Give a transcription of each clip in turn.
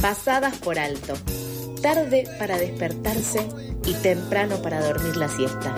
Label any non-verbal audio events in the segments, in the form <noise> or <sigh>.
pasadas por alto, tarde para despertarse y temprano para dormir la siesta.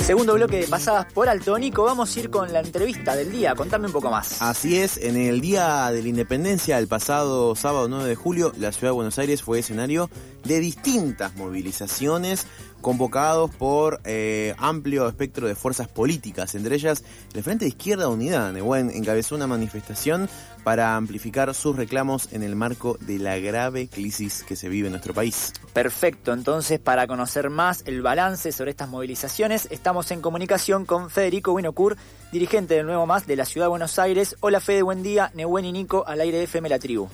Segundo bloque de pasadas por alto, Nico. Vamos a ir con la entrevista del día. Contame un poco más. Así es, en el Día de la Independencia, el pasado sábado 9 de julio, la ciudad de Buenos Aires fue escenario de distintas movilizaciones convocados por eh, amplio espectro de fuerzas políticas, entre ellas el Frente de Izquierda Unidad. Nehuen encabezó una manifestación para amplificar sus reclamos en el marco de la grave crisis que se vive en nuestro país. Perfecto, entonces para conocer más el balance sobre estas movilizaciones, estamos en comunicación con Federico Winocur, dirigente del Nuevo Más de la Ciudad de Buenos Aires. Hola Fede, buen día. Nehuen y Nico al aire de FM La Tribu.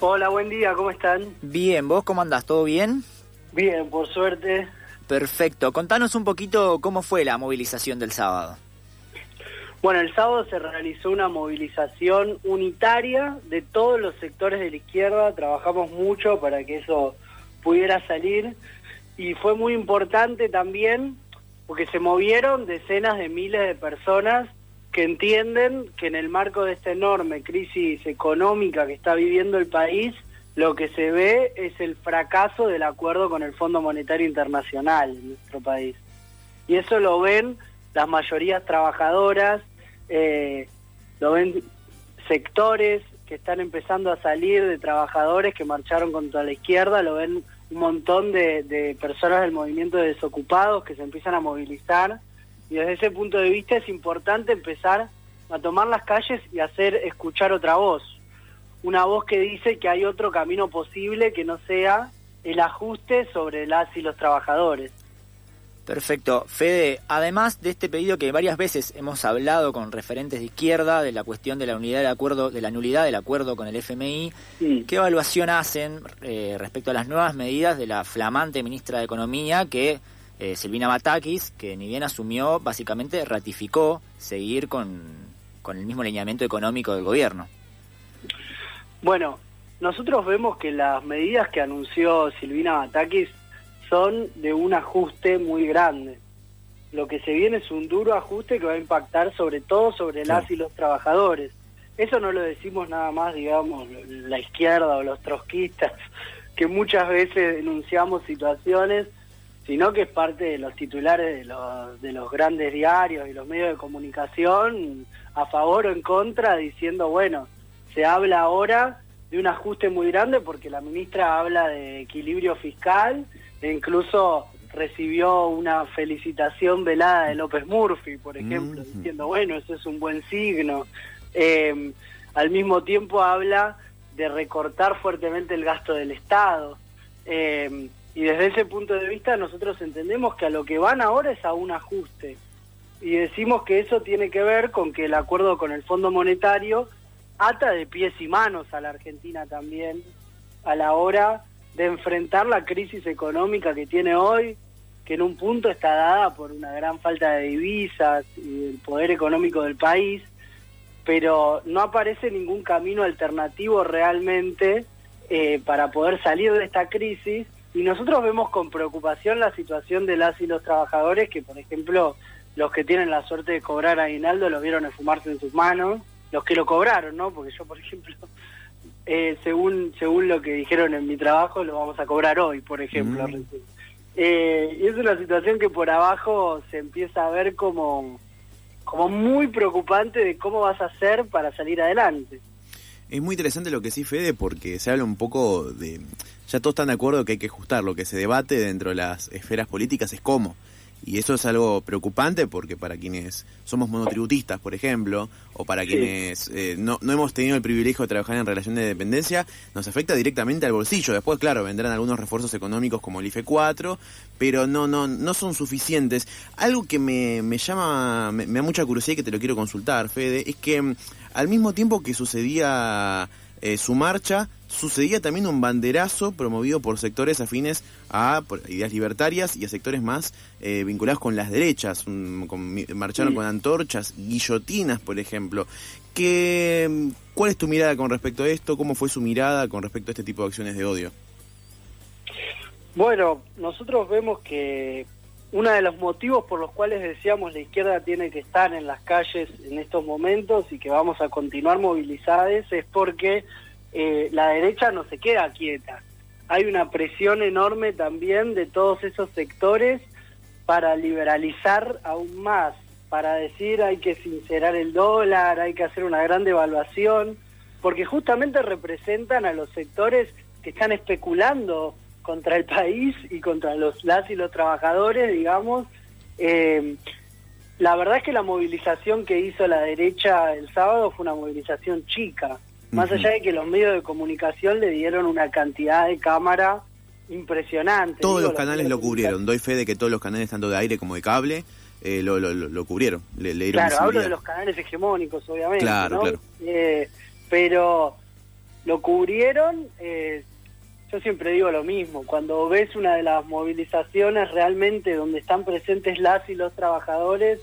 Hola, buen día, ¿cómo están? Bien, ¿vos cómo andás? ¿Todo bien? Bien, por suerte. Perfecto. Contanos un poquito cómo fue la movilización del sábado. Bueno, el sábado se realizó una movilización unitaria de todos los sectores de la izquierda. Trabajamos mucho para que eso pudiera salir. Y fue muy importante también porque se movieron decenas de miles de personas que entienden que en el marco de esta enorme crisis económica que está viviendo el país, lo que se ve es el fracaso del acuerdo con el Fondo Monetario Internacional en nuestro país. Y eso lo ven las mayorías trabajadoras, eh, lo ven sectores que están empezando a salir de trabajadores que marcharon contra la izquierda, lo ven un montón de, de personas del movimiento de desocupados que se empiezan a movilizar. Y desde ese punto de vista es importante empezar a tomar las calles y hacer escuchar otra voz una voz que dice que hay otro camino posible que no sea el ajuste sobre las y los trabajadores. Perfecto. Fede, además de este pedido que varias veces hemos hablado con referentes de izquierda de la cuestión de la unidad del acuerdo, de la nulidad del acuerdo con el FMI, ¿qué evaluación hacen eh, respecto a las nuevas medidas de la flamante ministra de Economía que eh, Silvina Batakis, que ni bien asumió, básicamente ratificó seguir con, con el mismo lineamiento económico del gobierno? Bueno, nosotros vemos que las medidas que anunció Silvina Batakis son de un ajuste muy grande. Lo que se viene es un duro ajuste que va a impactar sobre todo sobre las y los trabajadores. Eso no lo decimos nada más, digamos, la izquierda o los trotskistas, <laughs> que muchas veces denunciamos situaciones, sino que es parte de los titulares de los, de los grandes diarios y los medios de comunicación a favor o en contra, diciendo, bueno, se habla ahora de un ajuste muy grande porque la ministra habla de equilibrio fiscal e incluso recibió una felicitación velada de López Murphy, por ejemplo, diciendo, bueno, eso es un buen signo. Eh, al mismo tiempo habla de recortar fuertemente el gasto del Estado. Eh, y desde ese punto de vista nosotros entendemos que a lo que van ahora es a un ajuste. Y decimos que eso tiene que ver con que el acuerdo con el Fondo Monetario ata de pies y manos a la Argentina también a la hora de enfrentar la crisis económica que tiene hoy, que en un punto está dada por una gran falta de divisas y del poder económico del país, pero no aparece ningún camino alternativo realmente eh, para poder salir de esta crisis. Y nosotros vemos con preocupación la situación de las y los trabajadores que, por ejemplo, los que tienen la suerte de cobrar aguinaldo lo vieron esfumarse en sus manos los que lo cobraron, ¿no? Porque yo, por ejemplo, <laughs> eh, según según lo que dijeron en mi trabajo, lo vamos a cobrar hoy, por ejemplo. Mm. Eh, y es una situación que por abajo se empieza a ver como, como muy preocupante de cómo vas a hacer para salir adelante. Es muy interesante lo que sí, Fede, porque se habla un poco de... Ya todos están de acuerdo que hay que ajustar. Lo que se debate dentro de las esferas políticas es cómo. Y eso es algo preocupante porque para quienes somos monotributistas, por ejemplo, o para quienes eh, no, no hemos tenido el privilegio de trabajar en relación de dependencia, nos afecta directamente al bolsillo. Después, claro, vendrán algunos refuerzos económicos como el IFE 4, pero no, no, no son suficientes. Algo que me, me llama, me, me da mucha curiosidad y que te lo quiero consultar, Fede, es que mm, al mismo tiempo que sucedía eh, su marcha, sucedía también un banderazo promovido por sectores afines a ideas libertarias y a sectores más eh, vinculados con las derechas. marcharon con antorchas, guillotinas, por ejemplo. ¿Qué, ¿Cuál es tu mirada con respecto a esto? ¿Cómo fue su mirada con respecto a este tipo de acciones de odio? Bueno, nosotros vemos que uno de los motivos por los cuales decíamos la izquierda tiene que estar en las calles en estos momentos y que vamos a continuar movilizadas es porque eh, la derecha no se queda quieta. Hay una presión enorme también de todos esos sectores para liberalizar aún más, para decir hay que sincerar el dólar, hay que hacer una gran devaluación, porque justamente representan a los sectores que están especulando contra el país y contra los las y los trabajadores, digamos. Eh, la verdad es que la movilización que hizo la derecha el sábado fue una movilización chica, más allá de que los medios de comunicación le dieron una cantidad de cámara impresionante. Todos los canales lo cubrieron, doy fe de que todos los canales, tanto de aire como de cable, eh, lo, lo, cubrieron. Le, claro, hablo de los canales hegemónicos, obviamente. Claro, claro. Eh, pero lo cubrieron, eh, yo siempre digo lo mismo, cuando ves una de las movilizaciones realmente donde están presentes las y los trabajadores,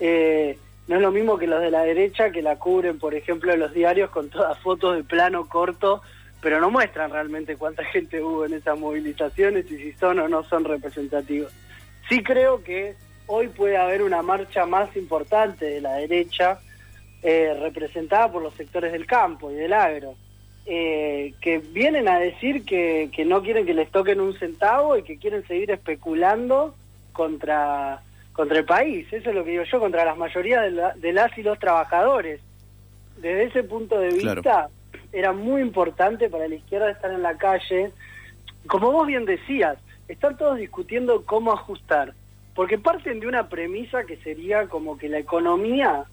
no es lo mismo que los de la derecha que la cubren, por ejemplo, en los diarios con todas fotos de plano corto pero no muestran realmente cuánta <laughs> gente hubo en esas movilizaciones y si son o no son representativos. Sí creo que hoy puede haber una marcha más importante de la derecha, eh, representada por los sectores del campo y del agro, eh, que vienen a decir que, que no quieren que les toquen un centavo y que quieren seguir especulando contra, contra el país. Eso es lo que digo yo, contra las mayorías de, las y los trabajadores. Desde ese punto de vista, era muy importante para la izquierda estar en la calle. Como vos bien decías, están todos discutiendo cómo ajustar, porque parten de una premisa que sería como que la economía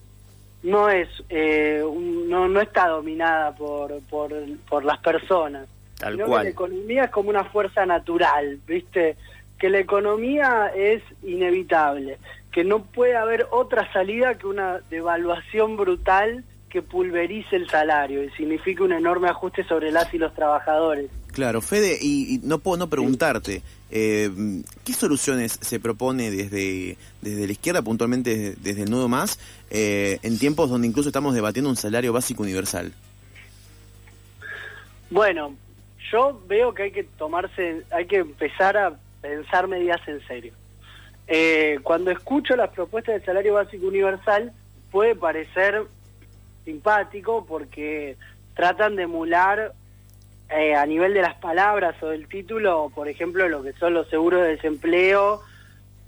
no es eh, no, no está dominada por, por, por las personas, Tal sino cual. que la economía es como una fuerza natural, ¿viste? Que la economía es inevitable, que no puede haber otra salida que una devaluación brutal que pulverice el salario y significa un enorme ajuste sobre las y los trabajadores. Claro, Fede, y, no puedo no preguntarte, eh, ¿qué soluciones se propone desde, desde la izquierda, puntualmente desde, el Nudo Más, eh, en tiempos donde incluso estamos debatiendo un salario básico universal? Bueno, yo veo que hay que tomarse, hay que empezar a pensar medidas en serio. Eh, cuando escucho las propuestas del salario básico universal, puede parecer simpático porque tratan de emular eh, a nivel de las palabras o del título, por ejemplo, lo que son los seguros de desempleo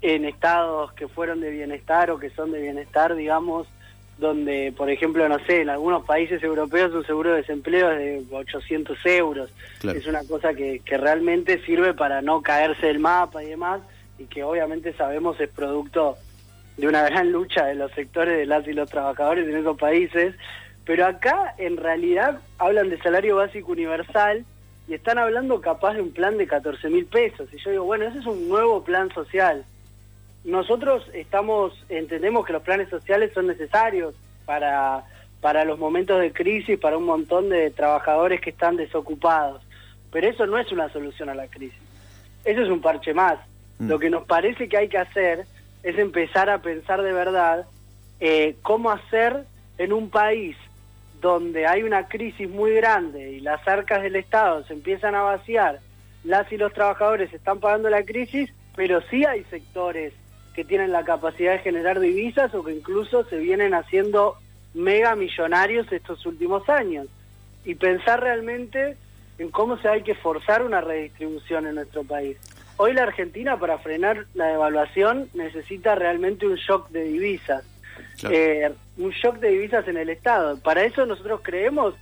en estados que fueron de bienestar o que son de bienestar, digamos, donde, por ejemplo, no sé, en algunos países europeos un seguro de desempleo es de 800 euros. Es una cosa que, que realmente sirve para no caerse del mapa y demás, y que obviamente sabemos es producto de una gran lucha de los sectores de las y los trabajadores en esos países, pero acá en realidad hablan de salario básico universal y están hablando capaz de un plan de 14 mil pesos. Y yo digo, bueno, ese es un nuevo plan social. Nosotros estamos, entendemos que los planes sociales son necesarios para, para los momentos de crisis, para un montón de trabajadores que están desocupados, pero eso no es una solución a la crisis. Eso es un parche más. Mm. Lo que nos parece que hay que hacer es empezar a pensar de verdad eh, cómo hacer en un país donde hay una crisis muy grande y las arcas del Estado se empiezan a vaciar, las y los trabajadores están pagando la crisis, pero sí hay sectores que tienen la capacidad de generar divisas o que incluso se vienen haciendo mega millonarios estos últimos años. Y pensar realmente en cómo se hay que forzar una redistribución en nuestro país. Hoy la Argentina para frenar la devaluación necesita realmente un shock de divisas, eh, un shock de divisas en el Estado. Para eso nosotros creemos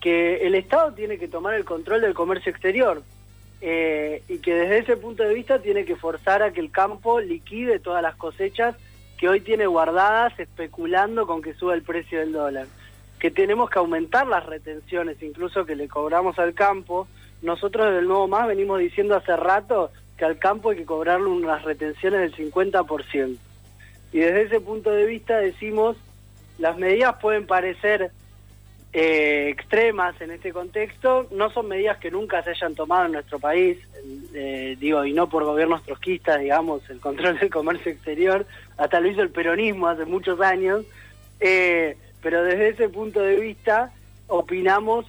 que el Estado tiene que tomar el control del comercio exterior eh, y que desde ese punto de vista tiene que forzar a que el campo liquide todas las cosechas que hoy tiene guardadas especulando con que suba el precio del dólar. Que tenemos que aumentar las retenciones incluso que le cobramos al campo. Nosotros desde el Nuevo Más venimos diciendo hace rato que al campo hay que cobrarle unas retenciones del 50%. Y desde ese punto de vista decimos, las medidas pueden parecer eh, extremas en este contexto, no son medidas que nunca se hayan tomado en nuestro país, eh, digo, y no por gobiernos trotskistas, digamos, el control del comercio exterior, hasta lo hizo el peronismo hace muchos años, eh, pero desde ese punto de vista opinamos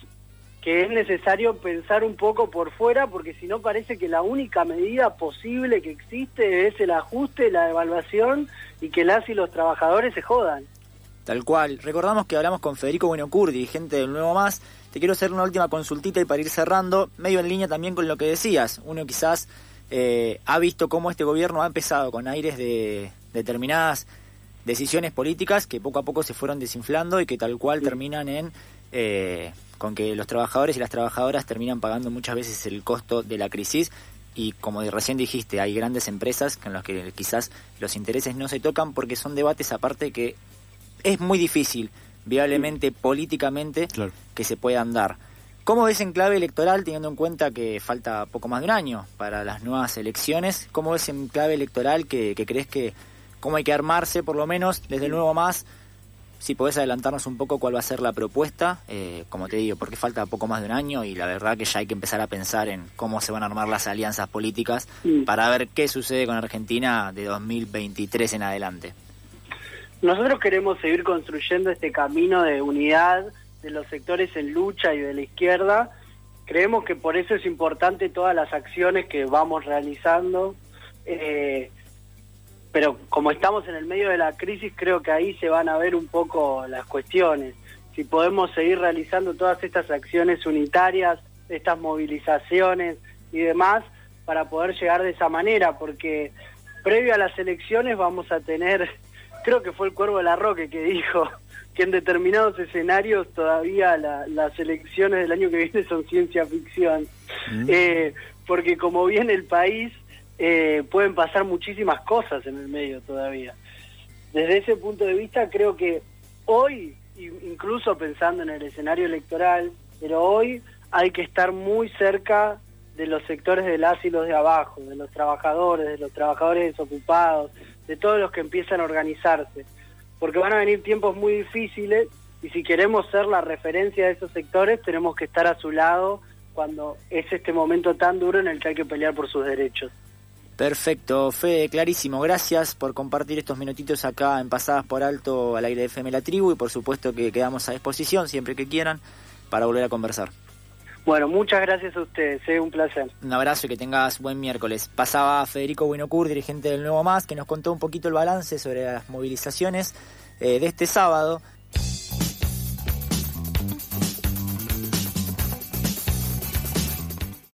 que es necesario pensar un poco por fuera porque si no parece que la única medida posible que existe es el ajuste, la evaluación y que las y los trabajadores se jodan. Tal cual. Recordamos que hablamos con Federico Buenocur, dirigente del Nuevo Más. Te quiero hacer una última consultita y para ir cerrando, medio en línea también con lo que decías. Uno quizás eh, ha visto cómo este gobierno ha empezado con aires de determinadas decisiones políticas que poco a poco se fueron desinflando y que tal cual terminan en eh, con que los trabajadores y las trabajadoras terminan pagando muchas veces el costo de la crisis y como recién dijiste, hay grandes empresas con las que quizás los intereses no se tocan porque son debates aparte que es muy difícil, viablemente, políticamente, que se puedan dar. ¿Cómo ves en clave electoral, teniendo en cuenta que falta poco más de un año para las nuevas elecciones? ¿Cómo ves en clave electoral que, que crees que cómo hay que armarse, por lo menos, desde el nuevo más? Si podés adelantarnos un poco cuál va a ser la propuesta, eh, como te digo, porque falta poco más de un año y la verdad que ya hay que empezar a pensar en cómo se van a armar las alianzas políticas para ver qué sucede con Argentina de 2023 en adelante. Nosotros queremos seguir construyendo este camino de unidad de los sectores en lucha y de la izquierda. Creemos que por eso es importante todas las acciones que vamos realizando. Eh, pero como estamos en el medio de la crisis, creo que ahí se van a ver un poco las cuestiones. Si podemos seguir realizando todas estas acciones unitarias, estas movilizaciones y demás, para poder llegar de esa manera, porque previo a las elecciones vamos a tener, <laughs> creo que fue el Cuervo de la Roque que dijo que en determinados escenarios todavía las elecciones del año que viene son ciencia ficción, mm. eh, porque como viene el país eh, pueden pasar muchísimas cosas en el medio todavía. Desde ese punto de vista creo que hoy, incluso pensando en el escenario electoral, pero hoy hay que estar muy cerca de los sectores del asilo de abajo, de los trabajadores, de los trabajadores desocupados, de todos los que empiezan a organizarse, porque van a venir tiempos muy difíciles y si queremos ser la referencia de esos sectores tenemos que estar a su lado cuando es este momento tan duro en el que hay que pelear por sus derechos. Perfecto, Fede, clarísimo. Gracias por compartir estos minutitos acá en Pasadas por Alto al aire de FM La Tribu y por supuesto que quedamos a disposición siempre que quieran para volver a conversar. Bueno, muchas gracias a ustedes, es un placer. Un abrazo y que tengas buen miércoles. Pasaba Federico Buenocur, dirigente del Nuevo Más, que nos contó un poquito el balance sobre las movilizaciones eh, de este sábado.